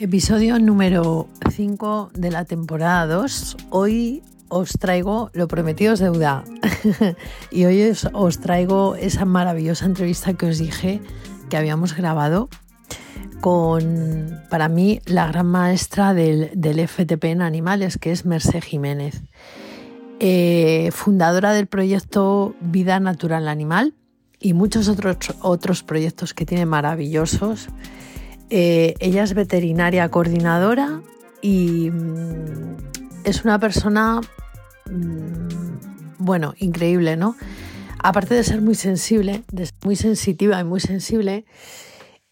Episodio número 5 de la temporada 2. Hoy os traigo lo prometido es deuda. y hoy os, traigo esa maravillosa entrevista que os dije que habíamos grabado con, para mí, la gran maestra del, FTP en animales, que es Mercé Jiménez, eh, fundadora del proyecto Vida Natural Animal y muchos otros, otros proyectos que tiene maravillosos. Eh, ella es veterinaria coordinadora y mm, es una persona, mm, bueno, increíble, ¿no? Aparte de ser muy sensible, muy sensitiva y muy sensible,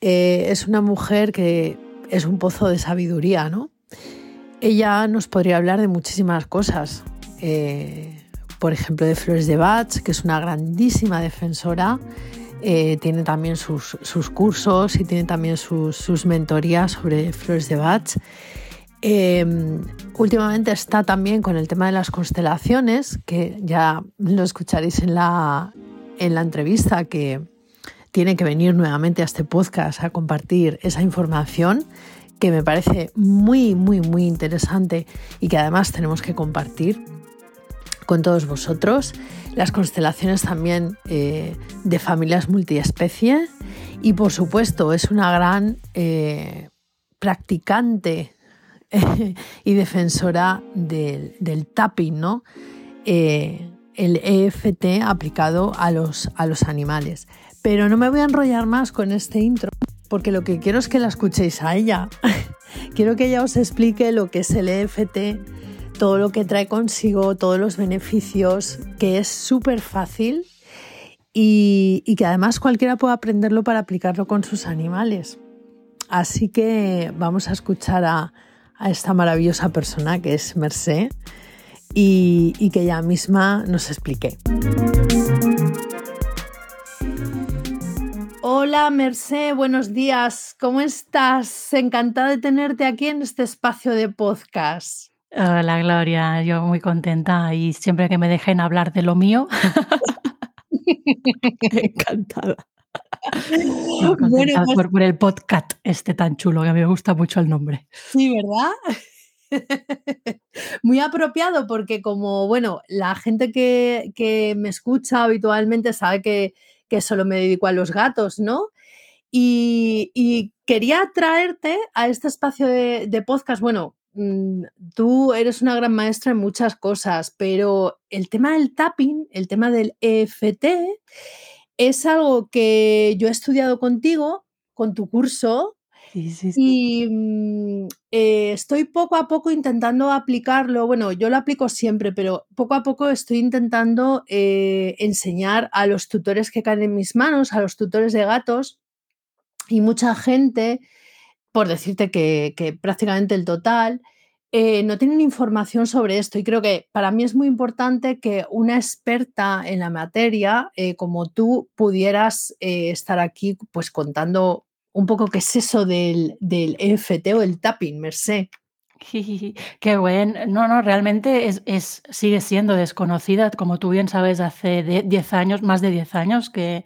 eh, es una mujer que es un pozo de sabiduría, ¿no? Ella nos podría hablar de muchísimas cosas. Eh, por ejemplo, de Flores de Bach, que es una grandísima defensora eh, tiene también sus, cursos y tiene también sus, mentorías sobre flores de Bach. Em, últimamente está también con el tema de las constelaciones, que ya lo escucharéis en la, en la entrevista, que tiene que venir nuevamente a este podcast a compartir esa información que me parece muy, muy, muy interesante y que además tenemos que compartir con todos vosotros las constelaciones también eh, de familias multiespecie y por supuesto es una gran eh, practicante y defensora del, tapping, ¿no? Eh, el EFT aplicado a los, a los animales. Pero no me voy a enrollar más con este intro porque lo que quiero es que la escuchéis a ella. quiero que ella os explique lo que es el EFT todo lo que trae consigo, todos los beneficios, que es súper fácil y, que además cualquiera puede aprenderlo para aplicarlo con sus animales. Así que vamos a escuchar a, esta maravillosa persona que es Mercé y, que ella misma nos explique. Hola Mercé, buenos días, ¿cómo estás? Encantada de tenerte aquí en este espacio de podcast. Hola, Gloria, yo muy contenta y siempre que me dejen hablar de lo mío. Encantada. Bueno, pues por, el podcast este tan chulo, que me gusta mucho el nombre. Sí, ¿verdad? Muy apropiado porque como, bueno, la gente que, me escucha habitualmente sabe que, solo me dedico a los gatos, ¿no? Y, quería traerte a este espacio de, de podcast, bueno, tú eres una gran maestra en muchas cosas, pero el tema del tapping, el tema del EFT, es algo que yo he estudiado contigo, con tu curso, y mm, eh, estoy poco a poco intentando aplicarlo. Bueno, yo lo aplico siempre, pero poco a poco estoy intentando eh, enseñar a los tutores que caen en mis manos, a los tutores de gatos, y mucha gente por decirte que, prácticamente el total, eh, no tienen información sobre esto y creo que para mí es muy importante que una experta en la materia eh, como tú pudieras eh, estar aquí pues contando un poco qué es eso del, del EFT o el tapping, Merced. Qué bueno. No, no, realmente es, sigue siendo desconocida. Como tú bien sabes, hace 10 años, más de 10 años, que,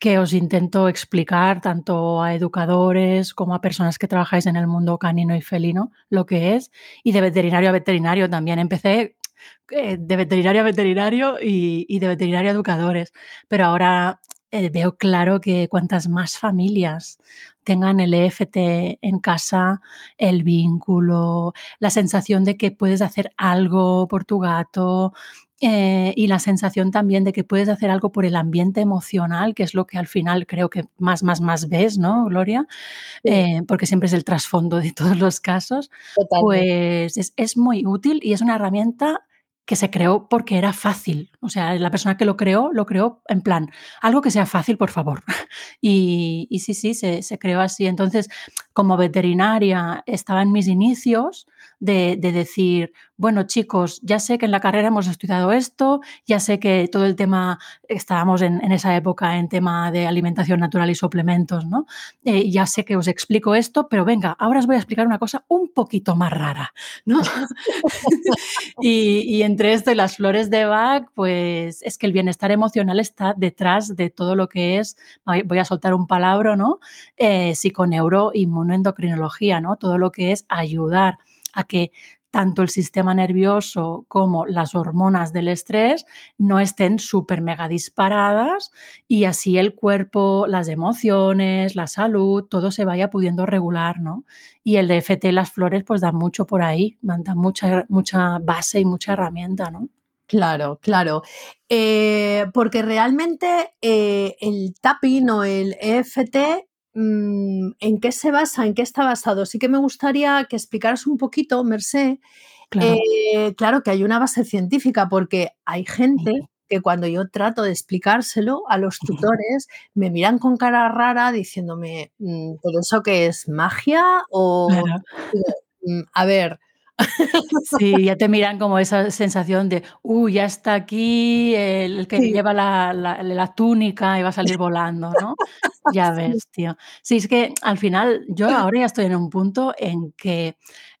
que os intento explicar tanto a educadores como a personas que trabajáis en el mundo canino y felino lo que es. Y de veterinario a veterinario también. Empecé eh, de veterinario a veterinario y, y de veterinario a educadores. Pero ahora eh, veo claro que cuantas más familias tengan el EFT en casa, el vínculo, la sensación de que puedes hacer algo por tu gato, eh, y la sensación también de que puedes hacer algo por el ambiente emocional, que es lo que al final creo que más, más, más ves, ¿no, Gloria? Eh, porque siempre es el trasfondo de todos los casos. Pues es, es, muy útil y es una herramienta que se creó porque era fácil. O sea, la persona que lo creó, lo creó en plan, algo que sea fácil, por favor. Y, sí, sí, se, se, creó así. Entonces, como veterinaria, estaba en mis inicios de, decir, bueno, chicos, ya sé que en la carrera hemos estudiado esto, ya sé que todo el tema, estábamos en, esa época en tema de alimentación natural y suplementos, ¿no? Eh, ya sé que os explico esto, pero venga, ahora os voy a explicar una cosa un poquito más rara, ¿no? y, entre esto y las flores de Bach, pues es que el bienestar emocional está detrás de todo lo que es, voy a soltar un palabra, ¿no? Eh, ¿no? Todo lo que es ayudar a que tanto el sistema nervioso como las hormonas del estrés no estén súper mega disparadas y así el cuerpo, las emociones, la salud, todo se vaya pudiendo regular, ¿no? Y el DFT, las flores, pues dan mucho por ahí, dan mucha, mucha base y mucha herramienta, ¿no? Claro, claro. Eh, porque realmente eh, el tapping o el EFT ¿en qué se basa? ¿En qué está basado? Sí que me gustaría que explicaras un poquito, Mercé, claro. Eh, claro que hay una base científica, porque hay gente que cuando yo trato de explicárselo a los tutores, me miran con cara rara diciéndome, mm, ¿pero eso qué es magia? O, mm, a ver, Sí, ya te miran como esa sensación de, uy, ya está aquí el que lleva la, túnica y va a salir volando, ¿no? Ya ves, tío. Sí, es que al final yo ahora ya estoy en un punto en que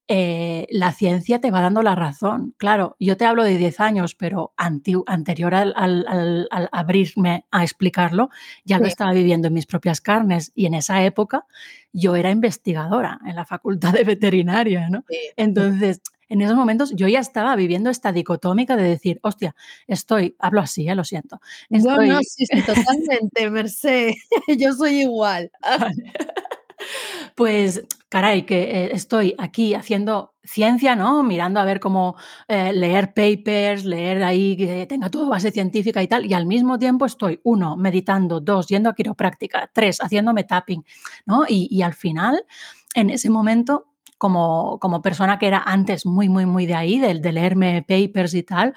eh, la ciencia te va dando la razón. Claro, yo te hablo de 10 años, pero anterior al, abrirme a explicarlo, ya lo estaba viviendo en mis propias carnes y en esa época yo era investigadora en la facultad de veterinaria, ¿no? Entonces, en esos momentos yo ya estaba viviendo esta dicotómica de decir, hostia, estoy, hablo así, ya lo siento. No, no, sí, sí, totalmente, Merced, yo soy igual. Pues, caray, que eh, estoy aquí haciendo ciencia, ¿no? Mirando a ver cómo eh, leer papers, leer ahí que tenga todo base científica y tal, y al mismo tiempo estoy, uno, meditando, dos, yendo a quiropráctica, tres, haciéndome tapping, ¿no? Y, al final, en ese momento, como, como, persona que era antes muy, muy, muy de ahí, de, de leerme papers y tal,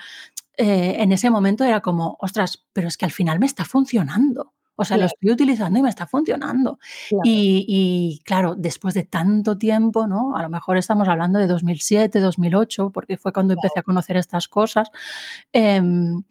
eh, en ese momento era como, ostras, pero es que al final me está funcionando. O sea, lo estoy utilizando y me está funcionando. Y, claro, después de tanto tiempo, ¿no? A lo mejor estamos hablando de 2007, 2008, porque fue cuando empecé a conocer estas cosas. Em,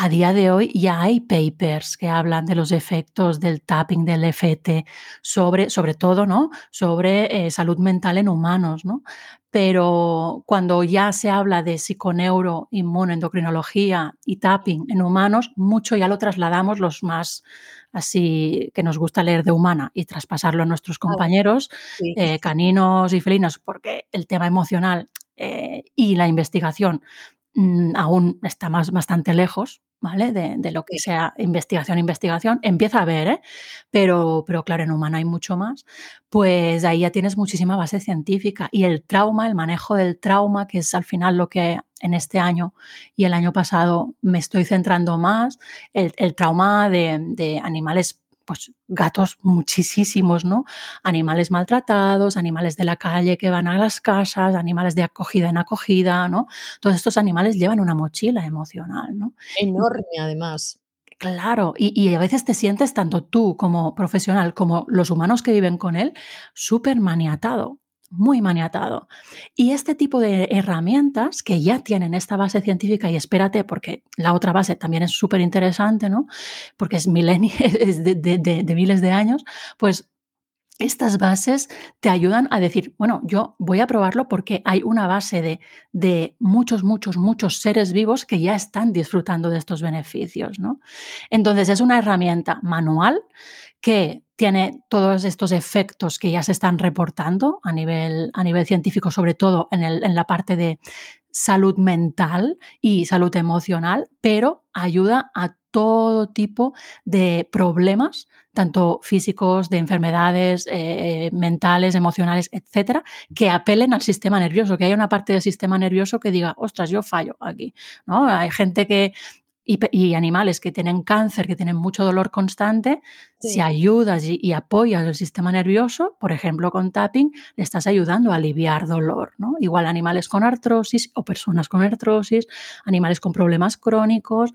a día de hoy ya hay papers que hablan de los efectos del tapping, del FT, sobre, sobre todo, ¿no? Sobre eh, salud mental en humanos, ¿no? Pero cuando ya se habla de psiconeuro, inmunoendocrinología y tapping en humanos, mucho ya lo trasladamos los más así que nos gusta leer de humana y traspasarlo a nuestros compañeros, eh, caninos y felinos, porque el tema emocional eh, y la investigación mm, aún está más, bastante lejos, ¿vale? De, lo que sea investigación, investigación, empieza a ver, ¿eh? pero, pero claro, en humana hay mucho más, pues ahí ya tienes muchísima base científica y el trauma, el manejo del trauma, que es al final lo que en este año y el año pasado me estoy centrando más, el, trauma de, de animales pues gatos muchísimos, ¿no? Animales maltratados, animales de la calle que van a las casas, animales de acogida en acogida, ¿no? Todos estos animales llevan una mochila emocional, ¿no? Enorme, además. Claro, y, y, a veces te sientes tanto tú como profesional como los humanos que viven con él súper maniatado muy maniatado. Y este tipo de herramientas que ya tienen esta base científica, y espérate, porque la otra base también es súper interesante, ¿no? Porque es, es de, de, miles de años, pues estas bases te ayudan a decir, bueno, yo voy a probarlo porque hay una base de, de, muchos, muchos, muchos seres vivos que ya están disfrutando de estos beneficios, ¿no? Entonces es una herramienta manual que tiene todos estos efectos que ya se están reportando a nivel, a nivel científico, sobre todo en, el, en la parte de salud mental y salud emocional, pero ayuda a todo tipo de problemas, tanto físicos, de enfermedades eh, mentales, emocionales, etcétera, que apelen al sistema nervioso, que haya una parte del sistema nervioso que diga, ostras, yo fallo aquí. ¿no? Hay gente que y, animales que tienen cáncer, que tienen mucho dolor constante, si ayudas y, apoyas el sistema nervioso, por ejemplo con tapping, le estás ayudando a aliviar dolor. ¿no? Igual animales con artrosis o personas con artrosis, animales con problemas crónicos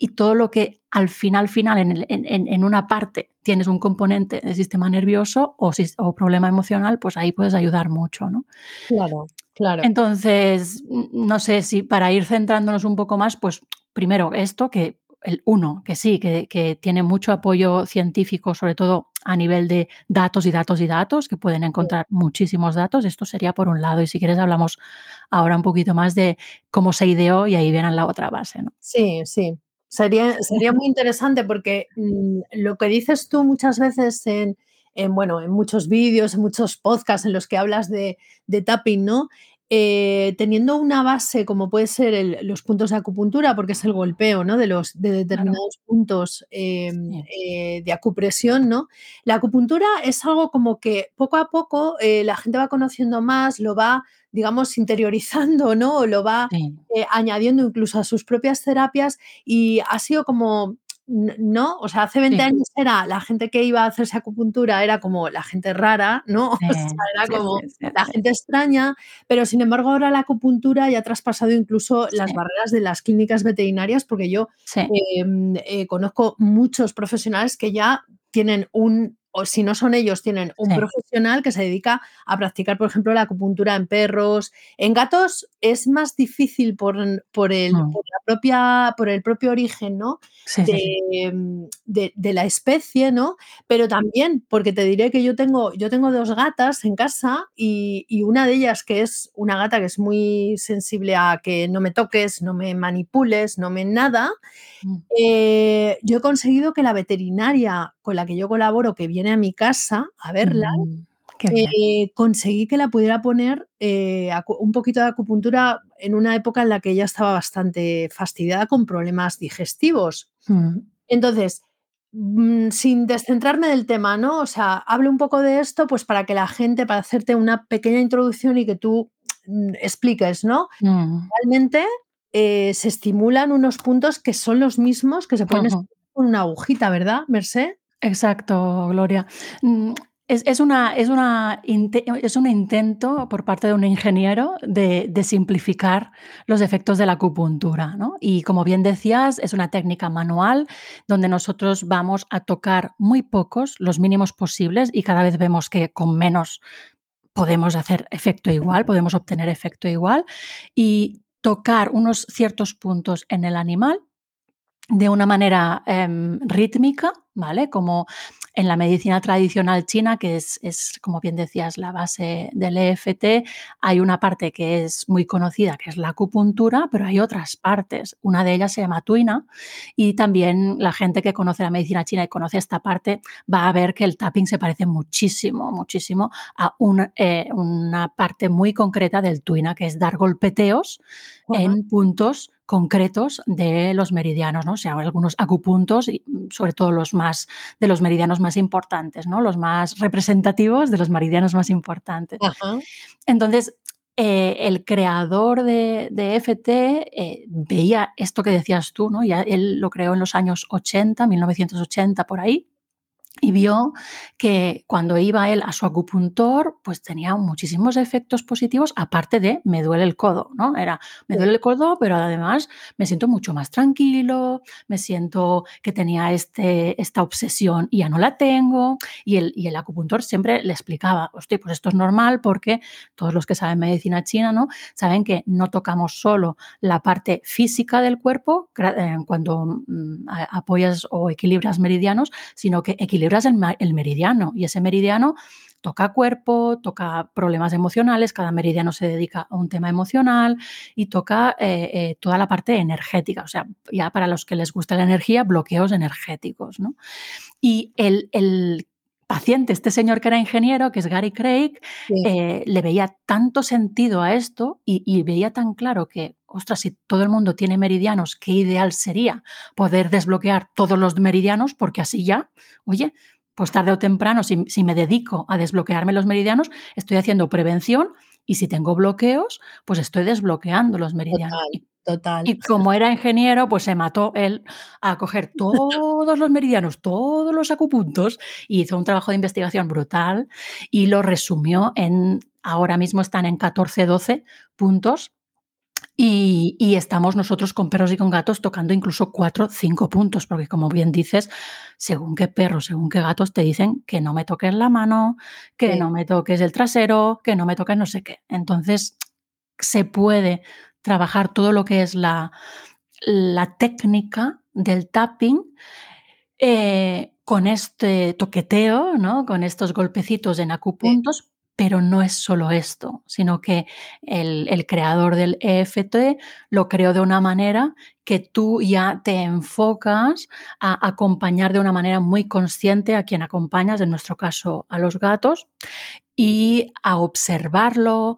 y todo lo que al final, final, en, en, una parte tienes un componente del sistema nervioso o, o, problema emocional, pues ahí puedes ayudar mucho. ¿no? Claro, claro. Entonces, no sé si para ir centrándonos un poco más, pues primero esto, que el uno, que sí, que, tiene mucho apoyo científico, sobre todo a nivel de datos y datos y datos, que pueden encontrar muchísimos datos. Esto sería por un lado. Y si quieres, hablamos ahora un poquito más de cómo se ideó y ahí viene la otra base. ¿no? Sí, sí. Sería, sería muy interesante porque mm, lo que dices tú muchas veces en, bueno, en muchos vídeos, en muchos podcasts en los que hablas de, de tapping, ¿no? Eh, teniendo una base como puede ser los puntos de acupuntura, porque es el golpeo ¿no? de, los, de determinados puntos em, eh, de acupresión, ¿no? La acupuntura es algo como que poco a poco eh, la gente va conociendo más, lo va, digamos, interiorizando, ¿no? O lo va añadiendo incluso a sus propias terapias y ha sido como no, o sea, hace 20 años era la gente que iba a hacerse acupuntura era como la gente rara, ¿no? o sea, era como la gente extraña, pero sin embargo ahora la acupuntura ya ha traspasado incluso las barreras de las clínicas veterinarias porque yo em, eh, conozco muchos profesionales que ya tienen un o si no son ellos, tienen un profesional que se dedica a practicar, por ejemplo, la acupuntura en perros. En gatos es más difícil por, por, el, mm. la propia, por el propio origen ¿no? De, de, la especie, ¿no? Pero también, porque te diré que yo tengo, yo tengo dos gatas en casa y, y una de ellas que es una gata que es muy sensible a que no me toques, no me manipules, no me nada. Mm. Eh, yo he conseguido que la veterinaria con la que yo colaboro, que viene a mi casa a verla, mm, eh, conseguí que la pudiera poner eh, un poquito de acupuntura en una época en la que ella estaba bastante fastidiada con problemas digestivos. Mm. Entonces, sin descentrarme del tema, ¿no? O sea, hablo un poco de esto, pues para que la gente, para hacerte una pequeña introducción y que tú expliques, ¿no? Realmente eh, se estimulan unos puntos que son los mismos que se pueden estimular con una agujita, ¿verdad, Merced? Exacto, Gloria. Mm, es, una, es, una, es un intento por parte de un ingeniero de, simplificar los efectos de la acupuntura. ¿no? Y como bien decías, es una técnica manual donde nosotros vamos a tocar muy pocos, los mínimos posibles, y cada vez vemos que con menos podemos hacer efecto igual, podemos obtener efecto igual. Y tocar unos ciertos puntos en el animal de una manera em, rítmica, ¿vale? Como en la medicina tradicional china, que es, como bien decías, la base del EFT, hay una parte que es muy conocida, que es la acupuntura, pero hay otras partes. Una de ellas se llama tuina y también la gente que conoce la medicina china y conoce esta parte va a ver que el tapping se parece muchísimo, muchísimo a eh, una parte muy concreta del tuina, que es dar golpeteos en puntos concretos de los meridianos, ¿no? O sea, algunos acupuntos, y mm, sobre todo los más de los meridianos más importantes, ¿no? Los más representativos de los meridianos más importantes. Entonces, eh, el creador de, de FT eh, veía esto que decías tú, ¿no? Ya él lo creó en los años 80, 1980 por ahí, y vio que cuando iba él a su acupuntor, pues tenía muchísimos efectos positivos, aparte de me duele el codo, ¿no? Era, me duele el codo, pero además me siento mucho más tranquilo, me siento que tenía este, esta obsesión y ya no la tengo. Y el, y el acupuntor siempre le explicaba, hostia, pues esto es normal porque todos los que saben medicina china, ¿no? Saben que no tocamos solo la parte física del cuerpo eh, cuando mm, apoyas o equilibras meridianos, sino que equilibras el, meridiano y ese meridiano toca cuerpo, toca problemas emocionales, cada meridiano se dedica a un tema emocional y toca eh, eh, toda la parte energética, o sea, ya para los que les gusta la energía, bloqueos energéticos. Y el, paciente, este señor que era ingeniero, que es Gary Craig, eh, le veía tanto sentido a esto y, y veía tan claro que ostras, si todo el mundo tiene meridianos, qué ideal sería poder desbloquear todos los meridianos, porque así ya, oye, pues tarde o temprano, si, me dedico a desbloquearme los meridianos, estoy haciendo prevención y si tengo bloqueos, pues estoy desbloqueando los meridianos. Total. Y como era ingeniero, pues se mató él a coger todos los meridianos, todos los acupuntos, y hizo un trabajo de investigación brutal y lo resumió en, ahora mismo están en 14, 12 puntos y, y, estamos nosotros con perros y con gatos tocando incluso cuatro, cinco puntos, porque como bien dices, según qué perros, según qué gatos te dicen que no me toques la mano, que Sí. no me toques el trasero, que no me toques no sé qué. Entonces, se puede trabajar todo lo que es la, la técnica del tapping eh, con este toqueteo, ¿no? con estos golpecitos en Sí. Pero no es solo esto, sino que el creador del EFT lo creó de una manera que tú ya te enfocas a acompañar de una manera muy consciente a quien acompañas, en nuestro caso a los gatos, y a observarlo,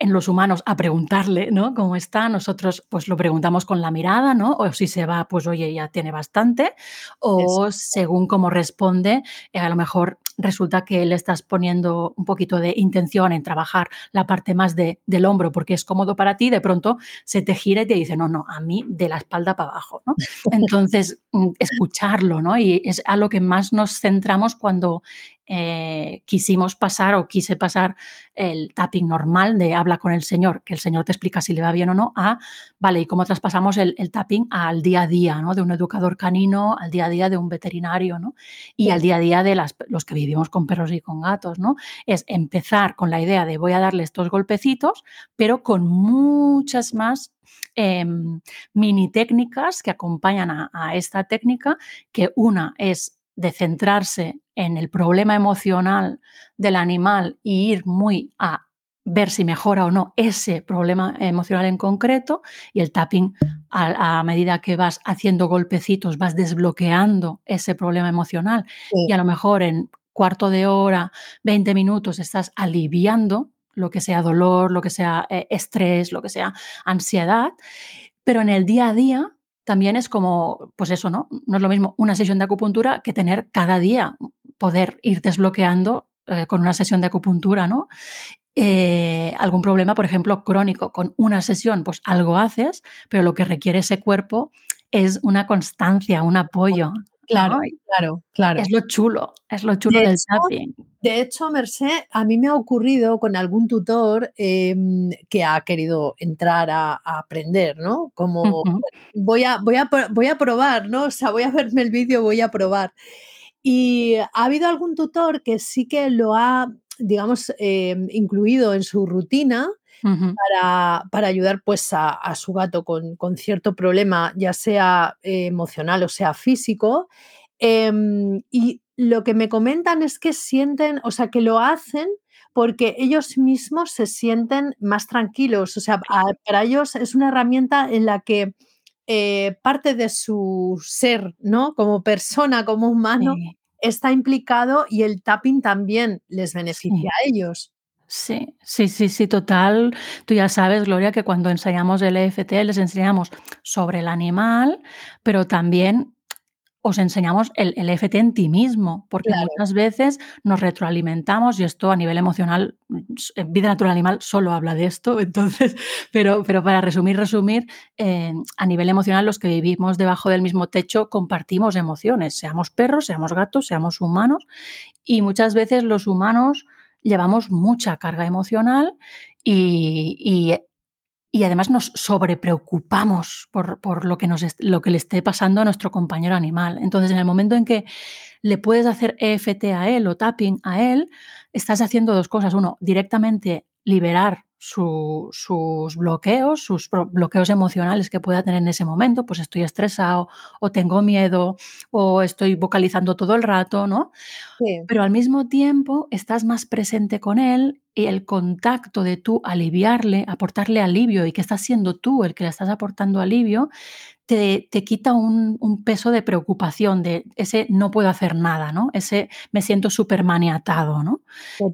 en los humanos a preguntarle, ¿no? ¿Cómo está? Nosotros pues lo preguntamos con la mirada, ¿no? O si se va, pues oye, ya tiene bastante. O Exacto. según cómo responde, eh, a lo mejor resulta que le estás poniendo un poquito de intención en trabajar la parte más de, del hombro porque es cómodo para ti, de pronto se te gira y te dice, no, no, a mí de la espalda para abajo, ¿no? Entonces, mm, escucharlo, ¿no? Y es a lo que más nos centramos cuando eh, quisimos pasar o quise pasar el tapping normal de habla con el señor, que el señor te explica si le va bien o no, a, vale, y cómo traspasamos el, el tapping al día a día, ¿no? De un educador canino al día a día de un veterinario, ¿no? Y Sí. al día a día de las, los que vivimos con perros y con gatos, ¿no? Es empezar con la idea de voy a darle estos golpecitos, pero con muchas más eh, mini técnicas que acompañan a, a esta técnica, que una es de centrarse en el problema emocional del animal y ir muy a ver si mejora o no ese problema emocional en concreto y el tapping a, a, medida que vas haciendo golpecitos vas desbloqueando ese problema emocional y a lo mejor en cuarto de hora, 20 minutos estás aliviando lo que sea dolor, lo que sea eh, estrés, lo que sea ansiedad, pero en el día a día también es como, pues eso, ¿no? No es lo mismo una sesión de acupuntura que tener cada día poder ir desbloqueando eh, con una sesión de acupuntura, ¿no? Eh, algún problema, por ejemplo, crónico. Con una sesión, pues algo haces, pero lo que requiere ese cuerpo es una constancia, un apoyo, Claro, ¿no? claro, claro. Es lo chulo, es lo chulo De del hecho tapping. de hecho, Mercé, a mí me ha ocurrido con algún tutor, em, que ha querido entrar a a aprender, ¿no? Como, voy a voy a voy a probar, ¿no? O sea, voy a verme el vídeo, voy a probar. Y ha habido algún tutor que sí que lo ha, digamos, em, incluido en su rutina para para ayudar, pues, a a su gato con con cierto problema, ya sea eh, emocional o sea físico. Em, y lo que me comentan es que sienten, o sea, que lo hacen porque ellos mismos se sienten más tranquilos. O sea, a para ellos es una herramienta en la que, eh, parte de su ser, ¿no? Como persona, como humano, Sí, está implicado y el tapping también les beneficia sí. a ellos. Sí, sí, sí, sí, total. Tú ya sabes, Gloria, que cuando enseñamos el EFT les enseñamos sobre el animal, pero también os enseñamos el, el EFT en ti mismo, porque Claro, muchas veces nos retroalimentamos y esto a nivel emocional, en Vida Natural Animal solo habla de esto, entonces, pero, pero para resumir, resumir, eh, a nivel emocional los que vivimos debajo del mismo techo compartimos emociones, seamos perros, seamos gatos, seamos humanos, y muchas veces los humanos llevamos mucha carga emocional y, y- y además nos sobrepreocupamos por, por lo, que nos lo que le esté pasando a nuestro compañero animal. Entonces, en el momento en que le puedes hacer EFT a él o tapping a él, estás haciendo dos cosas. Uno, directamente liberar su- sus bloqueos, sus bloqueos emocionales que pueda tener en ese momento, pues estoy estresado o tengo miedo o estoy vocalizando todo el rato, ¿no? sí, Pero al mismo tiempo estás más presente con él y el contacto de tú aliviarle, aportarle alivio y que estás siendo tú el que le estás aportando alivio, te, te quita un, un peso de preocupación, de ese no puedo hacer nada, ¿no? Ese me siento súper maniatado, ¿no?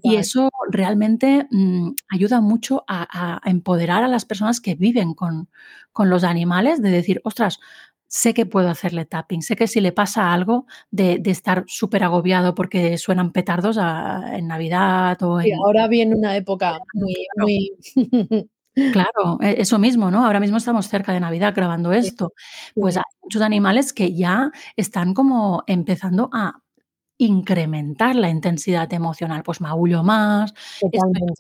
Y eso realmente mm, ayuda mucho a, a empoderar a las personas que viven con, con los animales, de decir, ostras, sé que puedo hacerle tapping, sé que si le pasa algo de, de estar súper agobiado porque suenan petardos a- en Navidad o Sí, en ahora viene una época muy, muy Claro, e eso mismo, ¿no? Ahora mismo estamos cerca de Navidad grabando esto. Pues hay muchos animales que ya están como empezando a incrementar la intensidad emocional. Pues maullo más,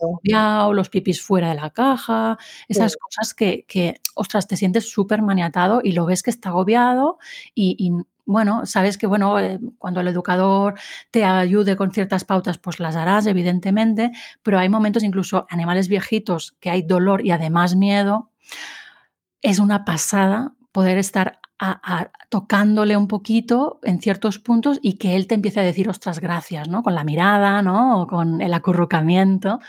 agobiado, los pipis fuera de la caja, Sí. esas cosas que que, ostras, te sientes supermaniatado y lo ves que está agobiado y y, bueno, sabes que, bueno, eh, cuando el educador te ayude con ciertas pautas, pues las harás, evidentemente, pero hay momentos, incluso animales viejitos, que hay dolor y además miedo es una pasada poder estar a a tocándole un poquito en ciertos puntos y que él te empiece a decir: "Ostras, gracias", ¿no? Con la mirada, ¿no? O con el acurrucamiento,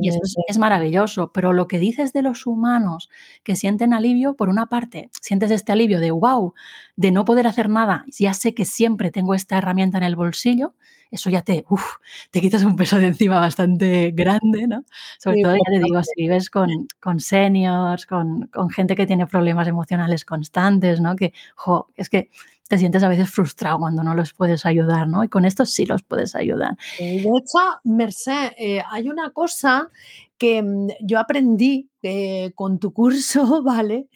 y eso es es maravilloso. Pero lo que dices de los humanos que sienten alivio, por una parte, sientes este alivio de: "Guau, de no poder hacer nada, ya sé que siempre tengo esta herramienta en el bolsillo", eso ya te, uf, te quitas un peso de encima bastante grande, ¿no? Sobre todo, ya te digo, si vives con con seniors, con con gente que tiene problemas emocionales constantes, ¿no? Que, jo, es que te sientes a veces frustrado cuando no los puedes ayudar, ¿no? Y con esto sí los puedes ayudar. De hecho, Mercé, eh, hay una cosa que, mm, yo aprendí, eh, con tu curso, ¿vale?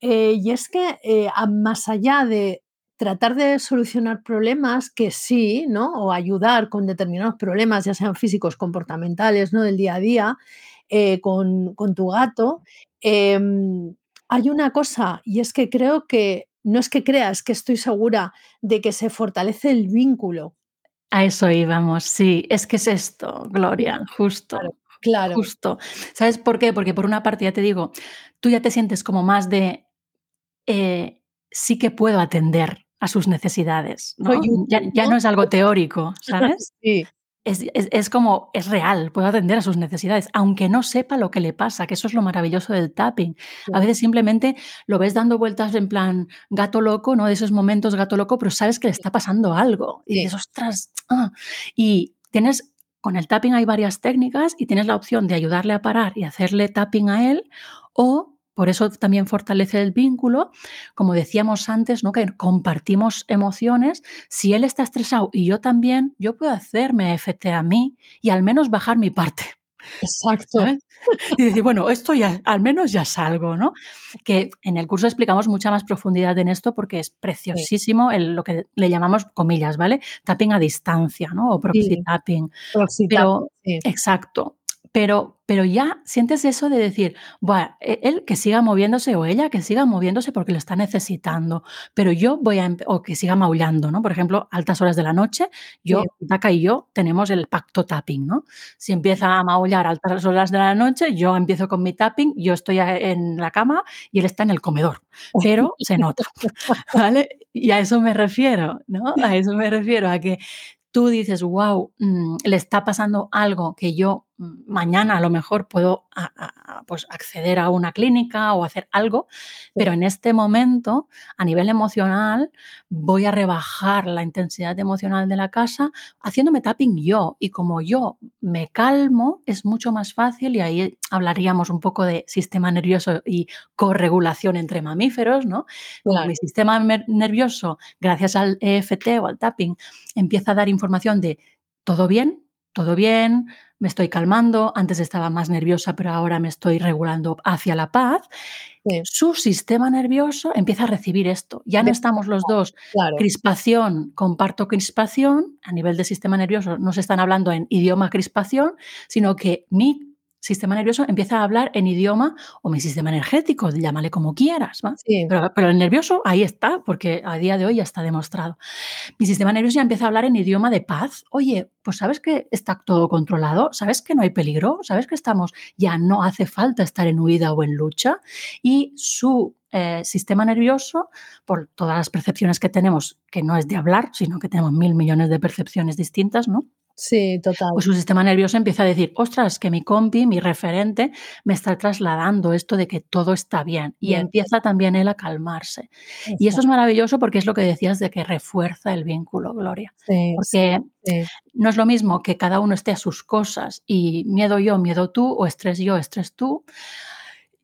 Eh, y es que, eh, más allá de tratar de solucionar problemas, que sí, ¿no? O ayudar con determinados problemas, ya sean físicos, comportamentales, ¿no? Del día a día, con con tu gato, em, hay una cosa, y es que creo que no es que crea, es que estoy segura de que se fortalece el vínculo. A eso íbamos, sí, es que es esto, Gloria, justo, claro. Justo. ¿Sabes por qué? Porque por una parte, ya te digo, tú ya te sientes como más de, eh, sí que puedo atender a sus necesidades, ¿no? Ya ¿no? es algo teórico, ¿sabes? Sí. Es es es como, es real, puedo atender a sus necesidades, aunque no sepa lo que le pasa, que eso es lo maravilloso del tapping. A Claro. veces simplemente lo ves dando vueltas en plan gato loco, ¿no? De esos momentos gato loco, pero sabes que le está pasando algo y dices: "Ostras, ah". Y tienes con el tapping hay varias técnicas y tienes la opción de ayudarle a parar y hacerle tapping a él, o por eso también fortalece el vínculo, como decíamos antes, ¿no? Que compartimos emociones. Si él está estresado y yo también, yo puedo hacerme EFT a mí y al menos bajar mi parte, Exacto. ¿sabes? Y decir: "Bueno, esto ya al menos ya es algo", ¿no? Que en el curso explicamos mucha más profundidad en esto, porque es Sí. preciosísimo el lo que le llamamos, comillas, ¿vale? Tapping a distancia, ¿no? O proxy Sí. tapping. Proxy tapping, Pero sí. exacto, pero pero ya sientes eso de decir: "Buah, e él que siga moviéndose o ella que siga moviéndose porque lo está necesitando, pero yo voy a emp" o que siga maullando, ¿no? Por ejemplo, altas horas de la noche, Sí. yo Daca y yo tenemos el pacto tapping, ¿no? Si empieza a maullar a altas horas de la noche, yo empiezo con mi tapping, yo estoy, en la cama y él está en el comedor, pero se nota, ¿vale? Y a eso me refiero, ¿no? A eso me refiero, a que tú dices: "Guau, mm, le está pasando algo que yo, mañana a lo mejor puedo a a a pues acceder a una clínica o hacer algo, pero en este momento, a nivel emocional, voy a rebajar la intensidad emocional de la casa haciéndome tapping yo". Y como yo me calmo, es mucho más fácil, y ahí hablaríamos un poco de sistema nervioso y corregulación entre mamíferos, ¿no? Mi sistema nervioso, gracias al EFT o al tapping, empieza a dar información de: "¿Todo bien? ¿Todo bien? Me estoy calmando, antes estaba más nerviosa, pero ahora me estoy regulando hacia la paz". Sí. Su sistema nervioso empieza a recibir esto. Ya no estamos los 2 Claro. crispación, comparto crispación, a nivel de sistema nervioso no se están hablando en idioma crispación, sino que mi sistema nervioso empieza a hablar en idioma o mi sistema energético, llámale como quieras, ¿va? Sí. Pero pero el nervioso ahí está, porque a día de hoy ya está demostrado. Mi sistema nervioso ya empieza a hablar en idioma de paz: "Oye, pues, ¿sabes que está todo controlado? ¿Sabes que no hay peligro? ¿Sabes que estamos ya no hace falta estar en huida o en lucha?". Y su, eh, sistema nervioso, por todas las percepciones que tenemos, que no es de hablar, sino que tenemos 1000 millones de percepciones distintas, ¿no? Sí, total. Pues su sistema nervioso empieza a decir: "Ostras, que mi compi, mi referente, me está trasladando esto de que todo está bien", y Bien. empieza también él a calmarse. Y eso es maravilloso porque es lo que decías de que refuerza el vínculo, Gloria. Sí, Porque sí. no es lo mismo que cada uno esté a sus cosas y miedo yo, miedo tú, o estrés yo, estrés tú,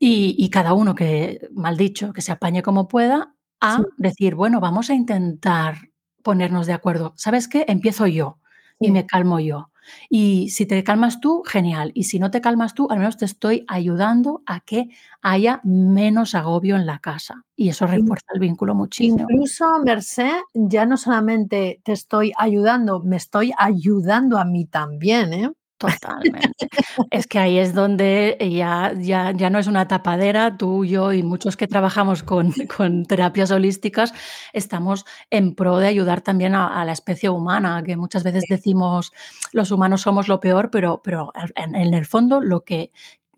y y cada uno que, mal dicho, que se apañe como pueda, a decir: "Bueno, vamos a intentar ponernos de acuerdo. ¿Sabes qué? Empiezo yo y me calmo yo". Y si te calmas tú, genial. Y si no te calmas tú, al menos te estoy ayudando a que haya menos agobio en la casa. Y eso refuerza el vínculo muchísimo. Incluso, Merced, ya no solamente te estoy ayudando, me estoy ayudando a mí también, ¿eh? Totalmente. Es que ahí es donde ya, ya, ya no es una tapadera, tú, yo y muchos que trabajamos con, con terapias holísticas, estamos en pro de ayudar también a, la especie humana, que muchas veces decimos los humanos somos lo peor, pero, pero en, en el fondo lo que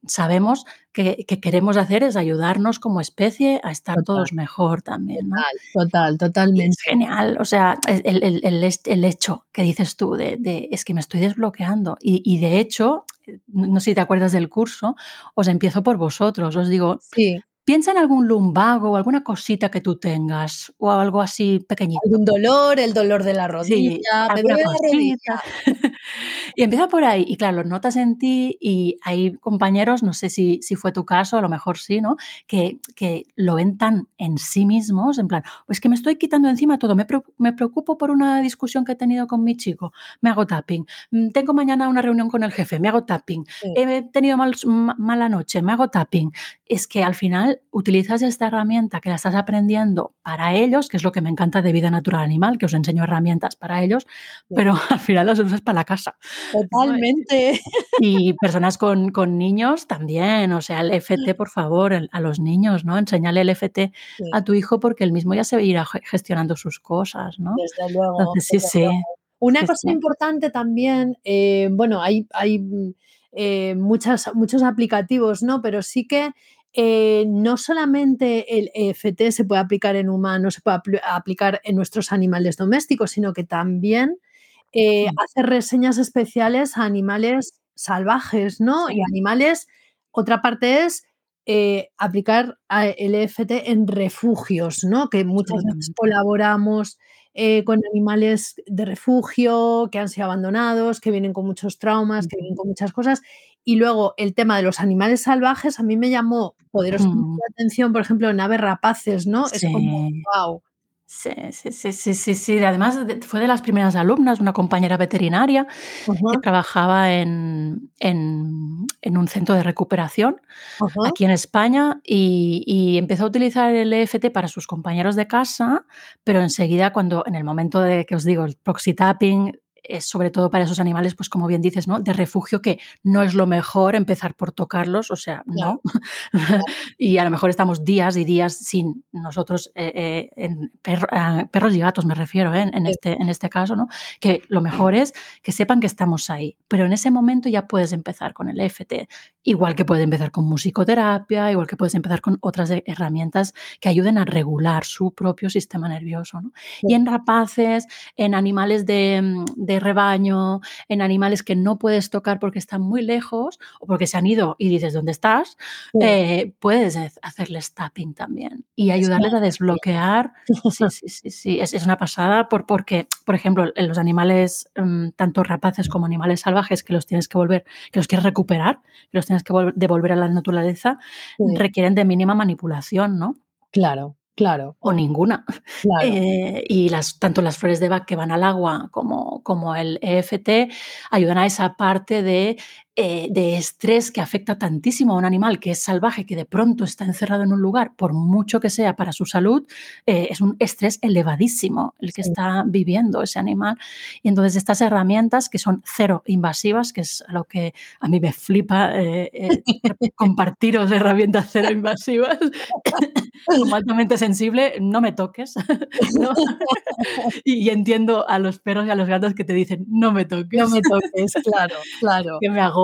sabemos que, queremos hacer es ayudarnos como especie a estar todos mejor también. ¿no? Total, totalmente. es genial, o sea, el, el, el, hecho que dices tú de, de, es que me estoy desbloqueando y, y, de hecho, no sé si te acuerdas del curso, os empiezo por vosotros, os digo, sí. Piensa en algún lumbago o alguna cosita que tú tengas o algo así pequeñito. Algún dolor, el dolor de la rodilla, sí, la rodilla. y empieza por ahí. Y claro, lo notas en ti y hay compañeros, no sé si, si fue tu caso, a lo mejor sí, ¿no? Que, que lo ven tan en sí mismos, en plan, pues que me estoy quitando encima todo. Me, preocupo por una discusión que he tenido con mi chico, me hago tapping. Mm, tengo mañana una reunión con el jefe, me hago tapping. He tenido mal, mala noche, me hago tapping. Es que al final utilizas esta herramienta que la estás aprendiendo para ellos, que es lo que me encanta de vida natural animal, que os enseño herramientas para ellos, pero al final las usas para la casa. Totalmente. Y personas con, niños también, o sea, el FT, por favor, a los niños, ¿no? Enseñale el FT a tu hijo porque él mismo ya se irá gestionando sus cosas, ¿no? Desde luego. sí, sí. Una cosa importante también, eh, bueno, hay, hay eh, muchas, muchos aplicativos, ¿no? Pero sí que eh, no solamente el EFT se puede aplicar en humanos, se puede aplicar en nuestros animales domésticos, sino que también eh, hace reseñas especiales a animales salvajes, ¿no? Y animales, otra parte es eh, aplicar el EFT en refugios, ¿no? Que muchas veces colaboramos con animales de refugio que han sido abandonados, que vienen con muchos traumas, que vienen con muchas cosas. Y luego el tema de los animales salvajes a mí me llamó poderosamente la atención, por ejemplo, en aves rapaces, ¿no? Es como, wow. Sí, sí, sí, sí, sí, sí. Además, fue de las primeras alumnas, una compañera veterinaria que trabajaba en, en, en, un centro de recuperación aquí en España y, y, empezó a utilizar el EFT para sus compañeros de casa, pero enseguida, cuando en el momento de que os digo, el proxy tapping, es sobre todo para esos animales, pues como bien dices, ¿no? De refugio, que no es lo mejor empezar por tocarlos, o sea, no. y a lo mejor estamos días y días sin nosotros, eh, eh, en perros y gatos me refiero, ¿eh? en, este, en este caso, ¿no? Que lo mejor es que sepan que estamos ahí, pero en ese momento ya puedes empezar con el EFT, igual que puedes empezar con musicoterapia, igual que puedes empezar con otras herramientas que ayuden a regular su propio sistema nervioso, ¿no? Y en rapaces, en animales de rebaño, en animales que no puedes tocar porque están muy lejos o porque se han ido y dices dónde estás, eh, puedes hacerles tapping también y ayudarles a desbloquear. Sí, sí, sí, sí. Es, una pasada por, porque, por ejemplo, en los animales, mm, tanto rapaces como animales salvajes, que los tienes que volver, que los quieres recuperar, que los tienes que devolver a la naturaleza, requieren de mínima manipulación, ¿no? Claro, Claro. O ninguna. Eh, y las, tanto las flores de Bach que van al agua como, como el EFT ayudan a esa parte de eh, de estrés que afecta tantísimo a un animal que es salvaje, que de pronto está encerrado en un lugar, por mucho que sea para su salud, eh, es un estrés elevadísimo el que está viviendo ese animal. Y entonces estas herramientas que son cero invasivas, que es lo que a mí me flipa eh, compartiros herramientas cero invasivas, como altamente sensible, no me toques. y, entiendo a los perros y a los gatos que te dicen, no me toques. No me toques, claro, claro. que me hago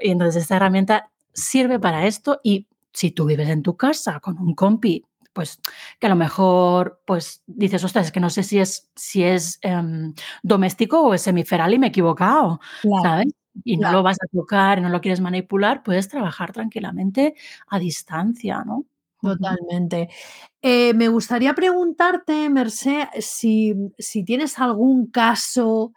y entonces esta herramienta sirve para esto y si tú vives en tu casa con un compi, pues que a lo mejor pues dices, ostras, es que no sé si es, si es em, doméstico o es semiferal y me he equivocado, ¿sabes? Y no lo vas a tocar, no lo quieres manipular, puedes trabajar tranquilamente a distancia, ¿no? Totalmente. Eh, me gustaría preguntarte, Merced, si, si tienes algún caso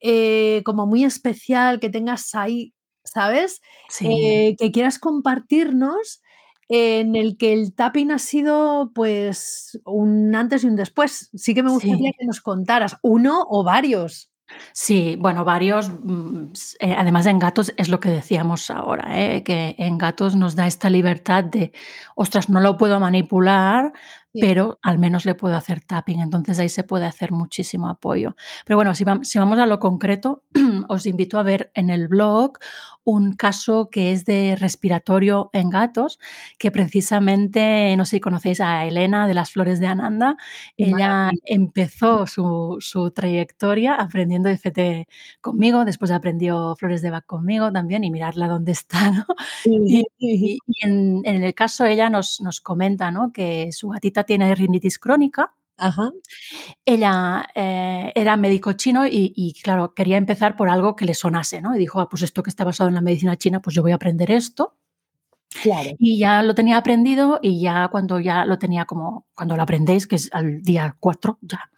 eh, como muy especial que tengas ahí ¿sabes? Eh, que quieras compartirnos en el que el tapping ha sido pues un antes y un después. Sí que me gustaría que nos contaras uno o varios. Sí, bueno, varios, mm, eh, además en gatos es lo que decíamos ahora, ¿eh? Que en gatos nos da esta libertad de: "Ostras, no lo puedo manipular, Sí. pero al menos le puedo hacer tapping". Entonces, ahí se puede hacer muchísimo apoyo. Pero bueno, si si vamos a lo concreto, os invito a ver en el blog un caso que es de respiratorio en gatos, que precisamente, no sé si conocéis a Elena de las flores de Ananda. Ella empezó su su trayectoria aprendiendo EFT conmigo, después aprendió flores de Bach conmigo también, y mirarla dónde está, ¿no? Y y y en en el caso ella nos nos comenta, ¿no? Que su gatita tiene rinitis crónica Ajá. ella, eh, era médico chino y y claro, quería empezar por algo que le sonase, ¿no? Y dijo: "Ah, pues esto que está basado en la medicina china, pues yo voy a aprender esto". Claro. Y ya lo tenía aprendido, y ya cuando ya lo tenía como cuando lo aprendéis, que es al día 4 ya,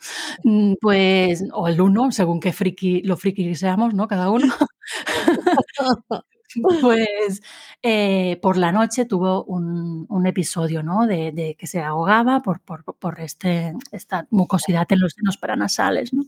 mm, pues o el 1, según qué friki lo friki que seamos, ¿no? Cada uno. Pues, eh, por la noche tuvo un episodio, ¿no? De que se ahogaba por por este esta mucosidad en los senos paranasales, ¿no?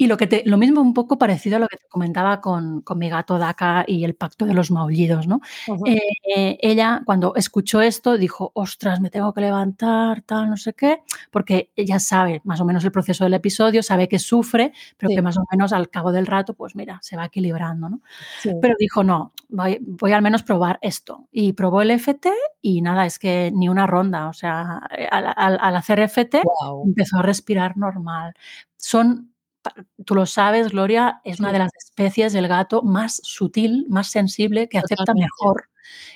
Y lo que te lo mismo, un poco parecido a lo que te comentaba con con mi gato Daka y el pacto de los maullidos, ¿no? Ajá. Eh, ella, cuando escuchó esto, dijo: "Ostras, me tengo que levantar, tal, no sé qué", porque ella sabe más o menos el proceso del episodio, sabe que sufre, pero que más o menos al cabo del rato, pues mira, se va equilibrando, ¿no? Sí. Pero dijo: "No, voy voy al menos probar esto". Y probó el EFT y nada, es que ni una ronda, o sea, eh, al al al hacer Guau. empezó a respirar normal. Son tú lo sabes, Gloria, es una de las especies del gato más sutil, más sensible, que acepta Totalmente. mejor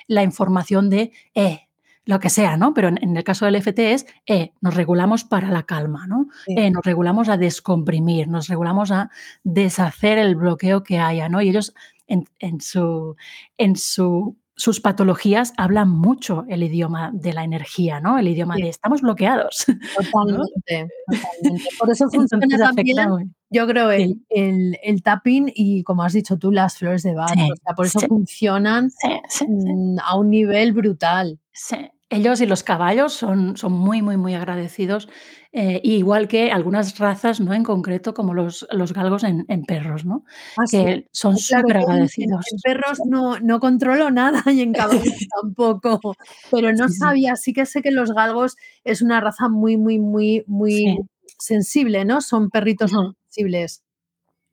la información de: "Eh", lo que sea, ¿no? Pero en en el caso del EFT es: "Eh, nos regulamos para la calma", ¿no? Sí. "Eh, nos regulamos a descomprimir, nos regulamos a deshacer el bloqueo que haya", ¿no? Y ellos en en su en su sus patologías hablan mucho el idioma de la energía, ¿no? El idioma Sí. de: "Estamos bloqueados", ¿no? Totalmente. Por eso funciona Entonces afecta muy yo creo, el el el tapping y, como has dicho tú, las flores de Bach. O Sí, sea, por eso sí. funcionan, mm, a un nivel brutal. Sí, ellos y los caballos son son muy, muy, muy agradecidos, eh, igual que algunas razas, ¿no? En concreto, como los los galgos en en perros, ¿no? Ah, sí. Que son claro, yo en en superagradecidos. en perros no no controlo nada y en caballos tampoco, pero no Sí, sabía, sí que sé que los galgos es una raza muy, muy, muy, muy Sí. sensible, ¿no? Son perritos sensibles.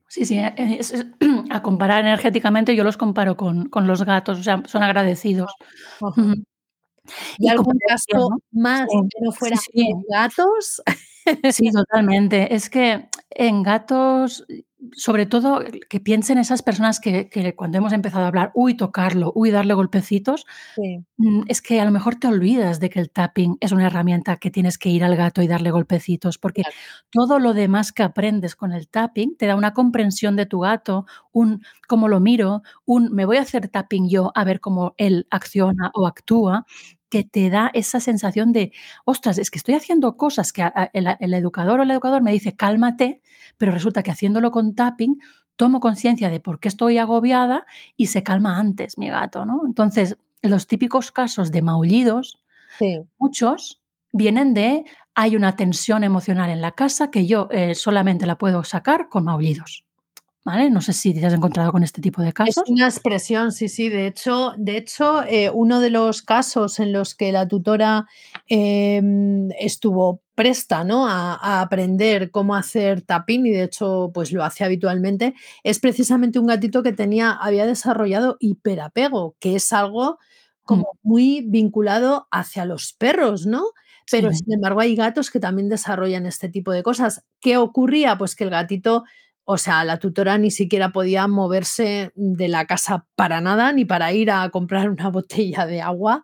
Sí, sí, eh, es es a comparar energéticamente, yo los comparo con con los gatos, o sea, son agradecidos. ¿Y algún caso ¿no? más Sí, que no sí, fuera sí. con gatos? Sí, totalmente. Es que en gatos, sobre todo, que piensen esas personas que que cuando hemos empezado a hablar, uy, tocarlo, uy, darle golpecitos, Sí. mm, es que a lo mejor te olvidas de que el tapping es una herramienta que tienes que ir al gato y darle golpecitos, porque Claro. todo lo demás que aprendes con el tapping te da una comprensión de tu gato, un cómo lo miro, un me voy a hacer tapping yo a ver cómo él acciona o actúa, que te da esa sensación de: "Ostras, es que estoy haciendo cosas que a a el el educador o el educador me dice: 'Cálmate', pero resulta que haciéndolo con tapping tomo conciencia de por qué estoy agobiada y se calma antes mi gato", ¿no? Entonces, los típicos casos de maullidos, Sí. muchos vienen de: hay una tensión emocional en la casa que yo, eh, solamente la puedo sacar con maullidos, ¿vale? No sé si te has encontrado con este tipo de Es casos. una expresión, sí, sí. De hecho de hecho, eh, uno de los casos en los que la tutora, em, estuvo presta, ¿no? A a aprender cómo hacer tapping y, de hecho, pues lo hace habitualmente, es precisamente un gatito que tenía había desarrollado hiperapego, que es algo Mm. como muy vinculado hacia los perros, ¿no? Pero, Sí. sin embargo, hay gatos que también desarrollan este tipo de cosas. ¿Qué ocurría? Pues que el gatito o sea, la tutora ni siquiera podía moverse de la casa para nada, ni para ir a comprar una botella de agua,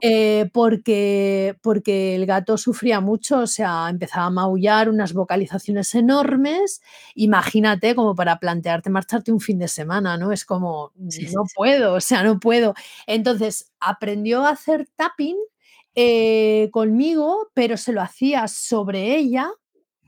eh, porque porque el gato sufría mucho, o sea, empezaba a maullar, unas vocalizaciones enormes. Imagínate, como para plantearte marcharte un fin de semana, ¿no? Es como: Sí, "No sí. puedo, o sea, no puedo". Entonces, aprendió a hacer tapping, eh, conmigo, pero se lo hacía sobre ella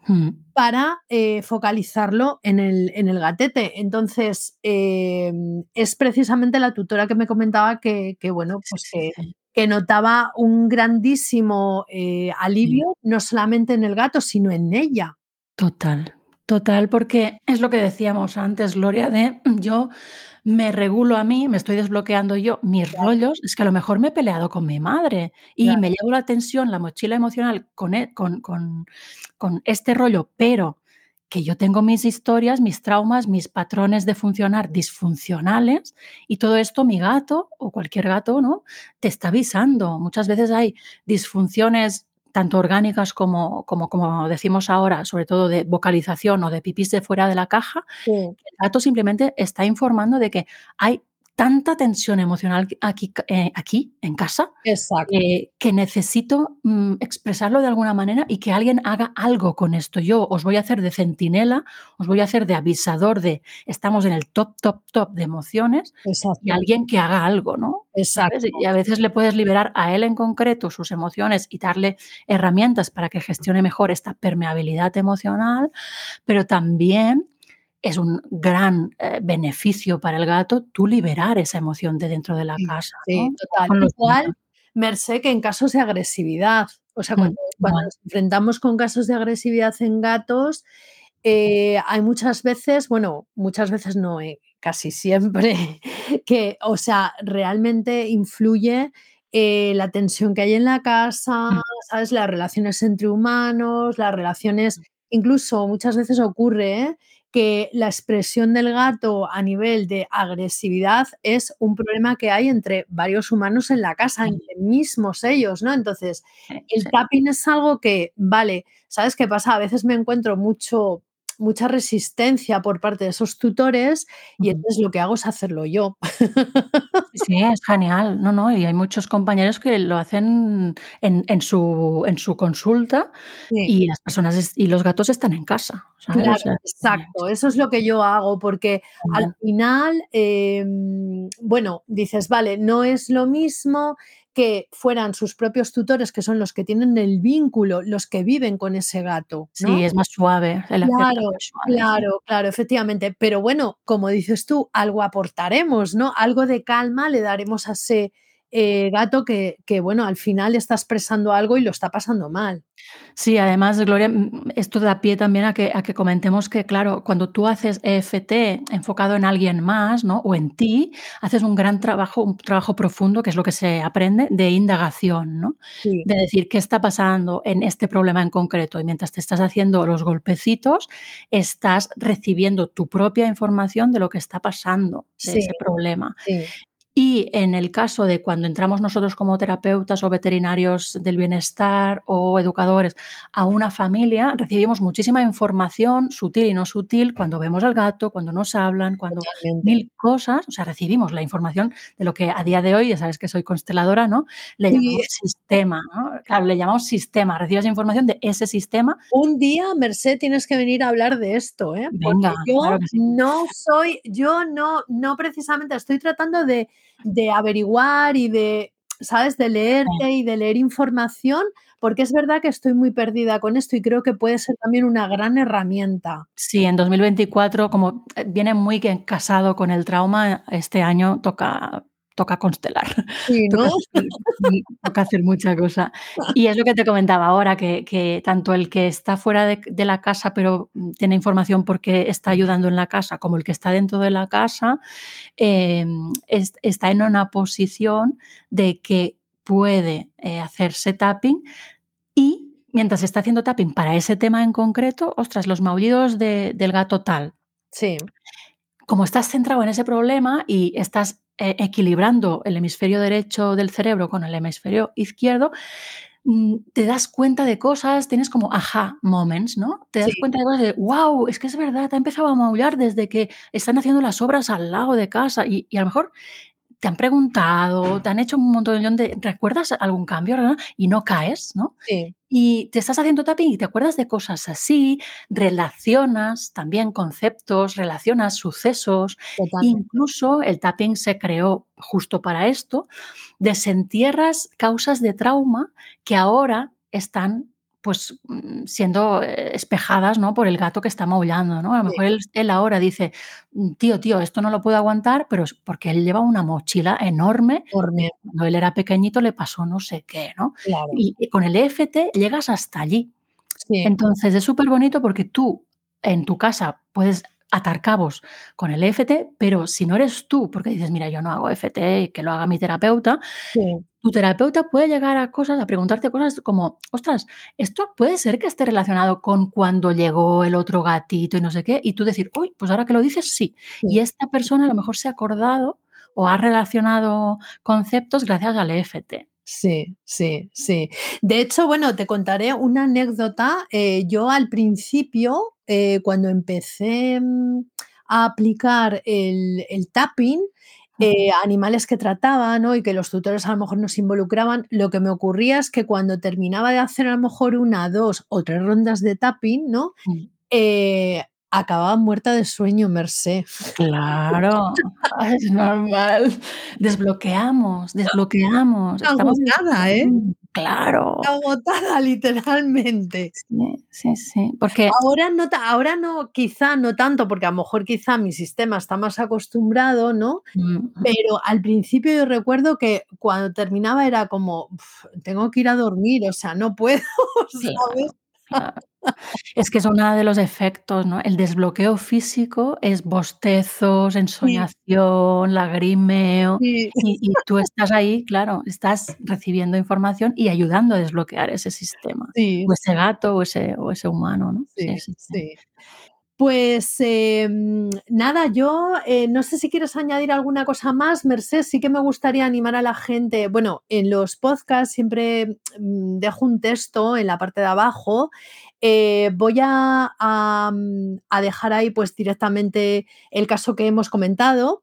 Mm. para, eh, focalizarlo en el en el gatete. Entonces, em, es precisamente la tutora que me comentaba que que, bueno, pues sí, que sí. que notaba un grandísimo, eh, Sí. alivio, no solamente en el gato, sino en ella. Total. Total, porque es lo que decíamos antes, Gloria, de yo me regulo a mí, me estoy desbloqueando yo mis Claro. rollos, es que a lo mejor me he peleado con mi madre y Claro. me llevo la tensión, la mochila emocional con e con con con este rollo, pero que yo tengo mis historias, mis traumas, mis patrones de funcionar disfuncionales y todo esto mi gato o cualquier gato, ¿no?, te está avisando. Muchas veces hay disfunciones tanto orgánicas como como como decimos ahora, sobre todo de vocalización o de pipís de fuera de la caja, Sí. el gato simplemente está informando de que hay tanta tensión emocional aquí eh, aquí en casa, eh, que necesito, mm, expresarlo de alguna manera y que alguien haga algo con esto. Yo os voy a hacer de centinela, os voy a hacer de avisador de estamos en el top, top, top de emociones y Exacto. alguien que haga algo, ¿no? ¿Sabes? Exacto. Y a veces le puedes liberar a él en concreto sus emociones y darle herramientas para que gestione mejor esta permeabilidad emocional, pero también es un gran, eh, beneficio para el gato tú liberar esa emoción de dentro de la casa, sí, ¿no? total. Igual, que en casos de agresividad, o sea, Mm, cuando igual. nos enfrentamos con casos de agresividad en gatos, eh, hay muchas veces, bueno, muchas veces no, eh, casi siempre, que, o sea, realmente influye, eh, la tensión que hay en la casa, Mm. ¿sabes? Las relaciones entre humanos, las relaciones incluso muchas veces ocurre, ¿eh?, que la expresión del gato a nivel de agresividad es un problema que hay entre varios humanos en la casa, Sí. entre mismos ellos, ¿no? Entonces, Sí, el tapping es algo que, vale, ¿sabes qué pasa? A veces me encuentro mucho mucha resistencia por parte de esos tutores y entonces lo que hago es hacerlo yo. Sí, es genial. No, no, y hay muchos compañeros que lo hacen en en su en su consulta Sí. y las personas y los gatos están en casa, ¿sabes? O Claro, sea exacto. Eso es lo que yo hago, porque al final, em, bueno, dices, vale, no es lo mismo que fueran sus propios tutores, que son los que tienen el vínculo, los que viven con ese gato, ¿no? Sí, es más suave, el Claro, más suave, sí. claro, claro, efectivamente. Pero bueno, como dices tú, algo aportaremos, ¿no? Algo de calma le daremos a ese, eh, gato que que, bueno, al final está expresando algo y lo está pasando mal. Sí, además, Gloria, esto da pie también a que a que comentemos que, claro, cuando tú haces EFT enfocado en alguien más, ¿no? O en ti, haces un gran trabajo, un trabajo profundo, que es lo que se aprende, de indagación, ¿no? Sí. De decir, ¿qué está pasando en este problema en concreto? Y mientras te estás haciendo los golpecitos, estás recibiendo tu propia información de lo que está pasando, de Sí, ese problema. sí. Y en el caso de cuando entramos nosotros como terapeutas o veterinarios del bienestar o educadores a una familia, recibimos muchísima información sutil y no sutil cuando vemos al gato, cuando nos hablan, cuando Totalmente. mil cosas, o sea, recibimos la información de lo que a día de hoy, ya sabes que soy consteladora, ¿no? Le Sí. llamamos sistema, ¿no? Claro, le llamamos sistema, recibes información de ese sistema Un día, Mercé, tienes que venir a hablar de esto, ¿eh? Venga, Porque yo claro que sí. no soy yo no no precisamente estoy tratando de de averiguar y de, ¿sabes? De leerte y de leer información, porque es verdad que estoy muy perdida con esto y creo que puede ser también una gran herramienta. Sí, en 2024, como, eh, viene muy casado con el trauma, este año toca toca constelar, Sí, toca ¿no? hacer toca hacer mucha cosa. Y es lo que te comentaba ahora, que que tanto el que está fuera de de la casa, pero, mm, tiene información porque está ayudando en la casa, como el que está dentro de la casa, em, es está en una posición de que puede, eh, hacerse tapping y mientras está haciendo tapping para ese tema en concreto, ostras, los maullidos de del gato tal Sí. como estás centrado en ese problema y estás, eh, equilibrando el hemisferio derecho del cerebro con el hemisferio izquierdo, mm, te das cuenta de cosas, tienes como aha moments, ¿no? Te das Sí. cuenta de cosas de: "Guau, es que es verdad, ha empezado a maullar desde que están haciendo las obras al lado de casa", y y a lo mejor te han preguntado, te han hecho un montollón de ¿recuerdas algún cambio, verdad? Y no caes, ¿no? Sí. Y te estás haciendo tapping y te acuerdas de cosas así, relacionas también conceptos, relacionas sucesos, Totalmente. incluso el tapping se creó justo para esto, desentierras causas de trauma que ahora están, pues, mm, siendo, eh, espejadas, ¿no? Por el gato que está maullando, ¿no? A lo Sí. mejor él él ahora dice: "Mm, tío, tío, esto no lo puedo aguantar", pero es porque él lleva una mochila enorme Enorme. cuando él era pequeñito le pasó no sé qué, ¿no? Claro. Y y con el EFT llegas hasta allí. Sí. Entonces, es superbonito porque tú, en tu casa puedes atar cabos con el EFT, pero si no eres tú, porque dices, mira, yo no hago EFT y que lo haga mi terapeuta, tu terapeuta puede llegar a cosas, a preguntarte cosas como, ostras, esto puede ser que esté relacionado con cuando llegó el otro gatito y no sé qué, y tú decir, uy, pues ahora que lo dices, sí. Y esta persona a lo mejor se ha acordado o ha relacionado conceptos gracias al EFT. Sí, sí, sí. De hecho, bueno, te contaré una anécdota. Eh, yo al principio, eh, cuando empecé mm, a aplicar el, tapping, eh, animales que trataba, ¿no? Y que los tutores a lo mejor nos involucraban, lo que me ocurría es que cuando terminaba de hacer a lo mejor una, dos o tres rondas de tapping, ¿no? Mm acababa muerta de sueño, Merced. Claro, es normal. Desbloqueamos, desbloqueamos. Agotada, ¿eh? Claro. Agotada, literalmente. Sí, sí, sí. Porque ahora no, ahora no, quizá no tanto, porque a lo mejor quizá mi sistema está más acostumbrado, ¿no? Pero al principio yo recuerdo que cuando terminaba era como, tengo que ir a dormir, o sea, no puedo, ¿sabes? Es que es uno de los efectos, ¿no? El desbloqueo físico es bostezos, ensoñación, lagrimeo, y, tú estás ahí, claro, estás recibiendo información y ayudando a desbloquear ese sistema, o ese gato o ese, o ese humano, ¿no? Sí, sí. Pues em, nada, yo eh, no sé si quieres añadir alguna cosa más, Mercedes, sí que me gustaría animar a la gente. Bueno, en los podcasts siempre mm, dejo un texto en la parte de abajo. Eh, voy mm, a, dejar ahí pues directamente el caso que hemos comentado.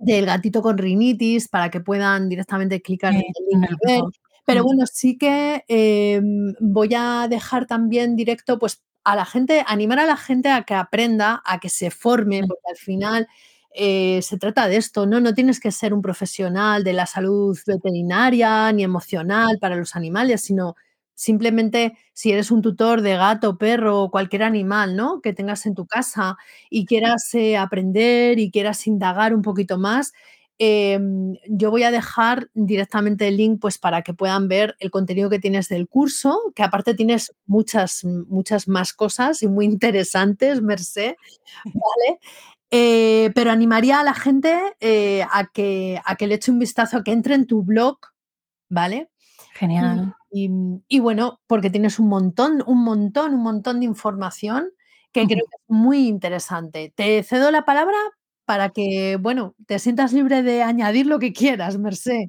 del gatito con rinitis para que puedan directamente clicar en el link Pero bueno, sí que em, voy a dejar también directo pues a la gente, animar a la gente a que aprenda, a que se forme, porque al final eh, se trata de esto, ¿no? No tienes que ser un profesional de la salud veterinaria ni emocional para los animales, sino simplemente si eres un tutor de gato, perro o cualquier animal, ¿no? Que tengas en tu casa y quieras eh, aprender y quieras indagar un poquito más, Em, yo voy a dejar directamente el link pues, para que puedan ver el contenido que tienes del curso, que aparte tienes muchas, muchas más cosas y muy interesantes, Merced, ¿vale? Eh, pero animaría a la gente eh, a, que, a que le eche un vistazo, a que entre en tu blog, ¿vale? Genial. Y, bueno, porque tienes un montón, un montón, un montón de información que creo que es muy interesante. Te cedo la palabra para que, bueno, te sientas libre de añadir lo que quieras, Merced.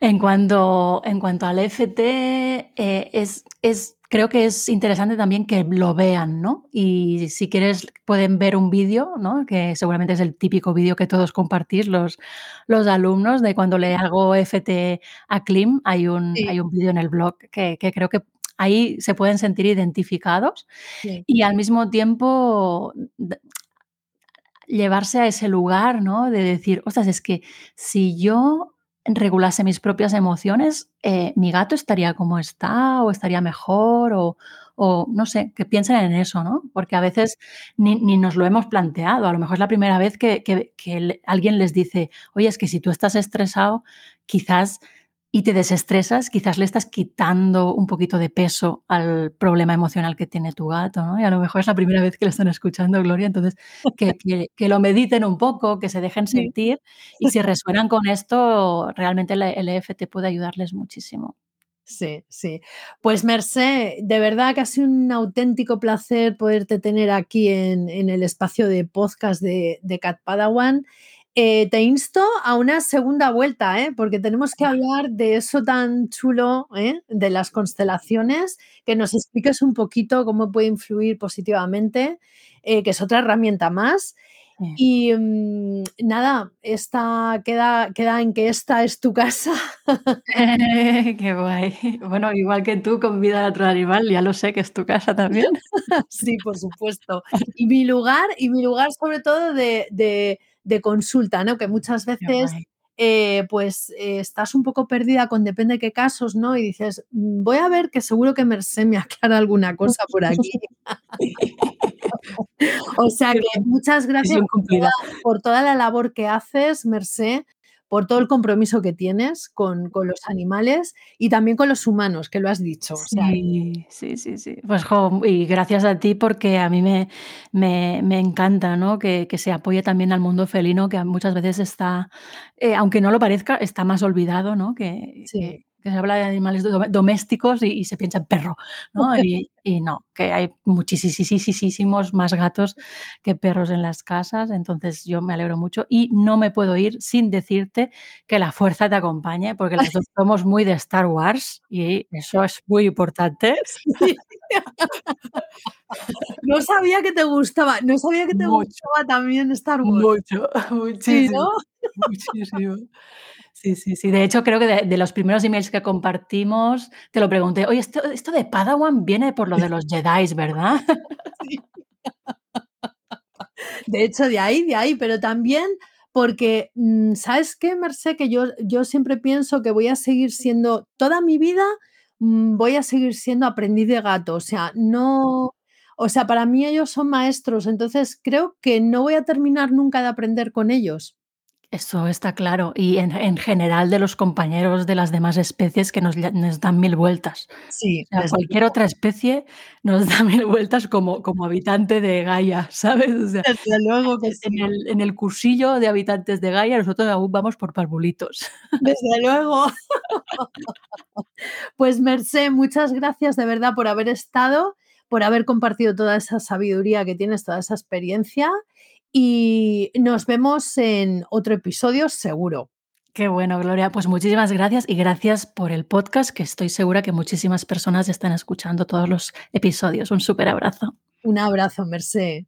En cuanto, en cuanto al EFT, eh, es, es, creo que es interesante también que lo vean, ¿no? Y si quieres, pueden ver un vídeo, ¿no? Que seguramente es el típico vídeo que todos compartís los, los alumnos de cuando le hago EFT a Klim. Hay un, hay un vídeo en el blog que, que, creo que ahí se pueden sentir identificados y al mismo tiempo llevarse a ese lugar, ¿no? De decir, ostras, es que si yo regulase mis propias emociones, eh, mi gato estaría como está o estaría mejor o, no sé, que piensen en eso, ¿no? Porque a veces ni, nos lo hemos planteado. A lo mejor es la primera vez que, que alguien les dice, oye, es que si tú estás estresado, quizás y te desestresas, quizás le estás quitando un poquito de peso al problema emocional que tiene tu gato, ¿no? Y a lo mejor es la primera vez que lo están escuchando, Gloria, entonces que, que, lo mediten un poco, que se dejen sentir y si resuenan con esto, realmente el EFT puede ayudarles muchísimo. Sí, sí. Pues Merced, de verdad que ha sido un auténtico placer poderte tener aquí en, el espacio de podcast de, de Cat Padawan. Eh, te insto a una segunda vuelta, ¿eh? porque tenemos que hablar de eso tan chulo, ¿eh? de las constelaciones, que nos expliques un poquito cómo puede influir positivamente, que es otra herramienta más. Y mm, nada, esta queda, queda en que esta es tu casa. Qué guay. Bueno, igual que tú con vida de otro animal, ya lo sé que es tu casa también. sí, por supuesto. Y mi lugar, y mi lugar sobre todo de de consulta, ¿no? Que muchas veces eh, pues eh, estás un poco perdida con depende de qué casos, ¿no? Y dices, mm, voy a ver que seguro que Merced me aclara alguna cosa por aquí. o sea que muchas gracias por toda, la labor que haces, Merced, por todo el compromiso que tienes con, con los animales y también con los humanos, que lo has dicho. Sí, sí, sí, sí. Pues jo, y gracias a ti porque a mí me, me, me encanta ¿no? que, que, se apoye también al mundo felino, que muchas veces está, eh, aunque no lo parezca, está más olvidado, ¿no? Que, sí. que, que se habla de animales domésticos y, y se piensa en perro, ¿no? Y, y, no, que hay muchísimos más gatos que perros en las casas, entonces yo me alegro mucho y no me puedo ir sin decirte que la fuerza te acompañe, porque las dos somos muy de Star Wars y eso es muy importante. Sí. No sabía que te gustaba, no sabía que te mucho, gustaba también Star Wars. Mucho, muchísimo. ¿Sí, no? Muchísimo. Sí, sí, sí. De hecho, creo que de, de, los primeros emails que compartimos, te lo pregunté, oye, esto, esto de Padawan viene por lo de los Jedi, ¿verdad? Sí. De hecho, de ahí, de ahí, pero también porque, mm, ¿sabes qué, Merced? Que yo, yo siempre pienso que voy a seguir siendo, toda mi vida, mm, voy a seguir siendo aprendiz de gato. O sea, no, o sea, para mí ellos son maestros, entonces creo que no voy a terminar nunca de aprender con ellos. Eso está claro. Y en, en, general de los compañeros de las demás especies que nos, nos dan mil vueltas. Sí. O sea, cualquier otra especie nos da mil vueltas como, como habitante de Gaia, ¿sabes? O sea, Desde luego que sí. en, el, en el cursillo de habitantes de Gaia nosotros aún vamos por parvulitos. Desde luego. Pues Mercé, muchas gracias de verdad por haber estado, por haber compartido toda esa sabiduría que tienes, toda esa experiencia y nos vemos en otro episodio seguro. Qué bueno, Gloria. Pues muchísimas gracias y gracias por el podcast, que estoy segura que muchísimas personas están escuchando todos los episodios. Un súper abrazo. Un abrazo, Mercé.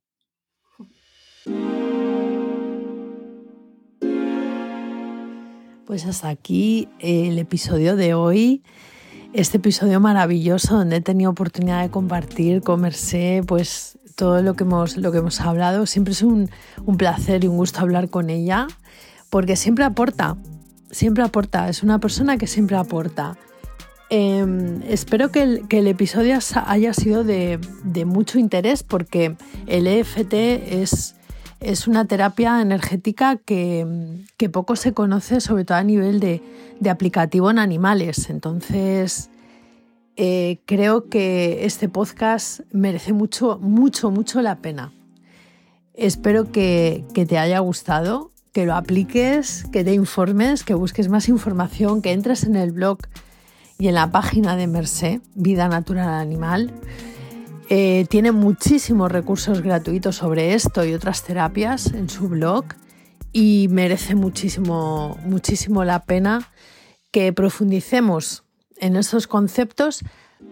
Pues hasta aquí el episodio de hoy. Este episodio maravilloso donde he tenido oportunidad de compartir con Mercé, pues todo lo que hemos, lo que hemos hablado. Siempre es un, un, placer y un gusto hablar con ella, porque siempre aporta, siempre aporta, es una persona que siempre aporta. Eh, espero que el, que el, episodio haya sido de, de, mucho interés, porque el EFT es, es una terapia energética que, que, poco se conoce, sobre todo a nivel de, de aplicativo en animales. Entonces, eh, creo que este podcast merece mucho, mucho, mucho la pena. Espero que, te haya gustado, que lo apliques, que te informes, que busques más información, que entres en el blog y en la página de Mercé, Vida Natural Animal. Eh, tiene muchísimos recursos gratuitos sobre esto y otras terapias en su blog y merece muchísimo, muchísimo la pena que profundicemos en esos conceptos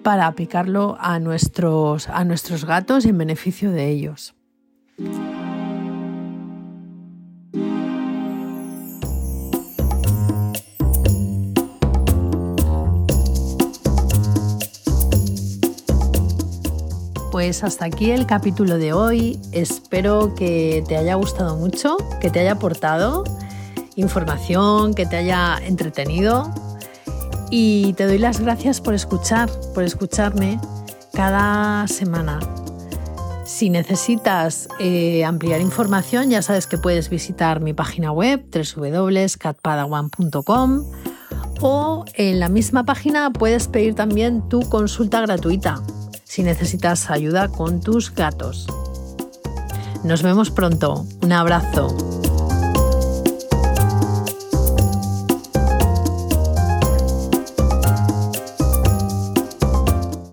para aplicarlo a nuestros, a nuestros gatos en beneficio de ellos. Pues hasta aquí el capítulo de hoy. Espero que te haya gustado mucho, que te haya aportado información, que te haya entretenido y te doy las gracias por escuchar, por escucharme cada semana. Si necesitas eh, ampliar información, ya sabes que puedes visitar mi página web www.catpadawan.com o en la misma página puedes pedir también tu consulta gratuita si necesitas ayuda con tus gatos. Nos vemos pronto. Un abrazo.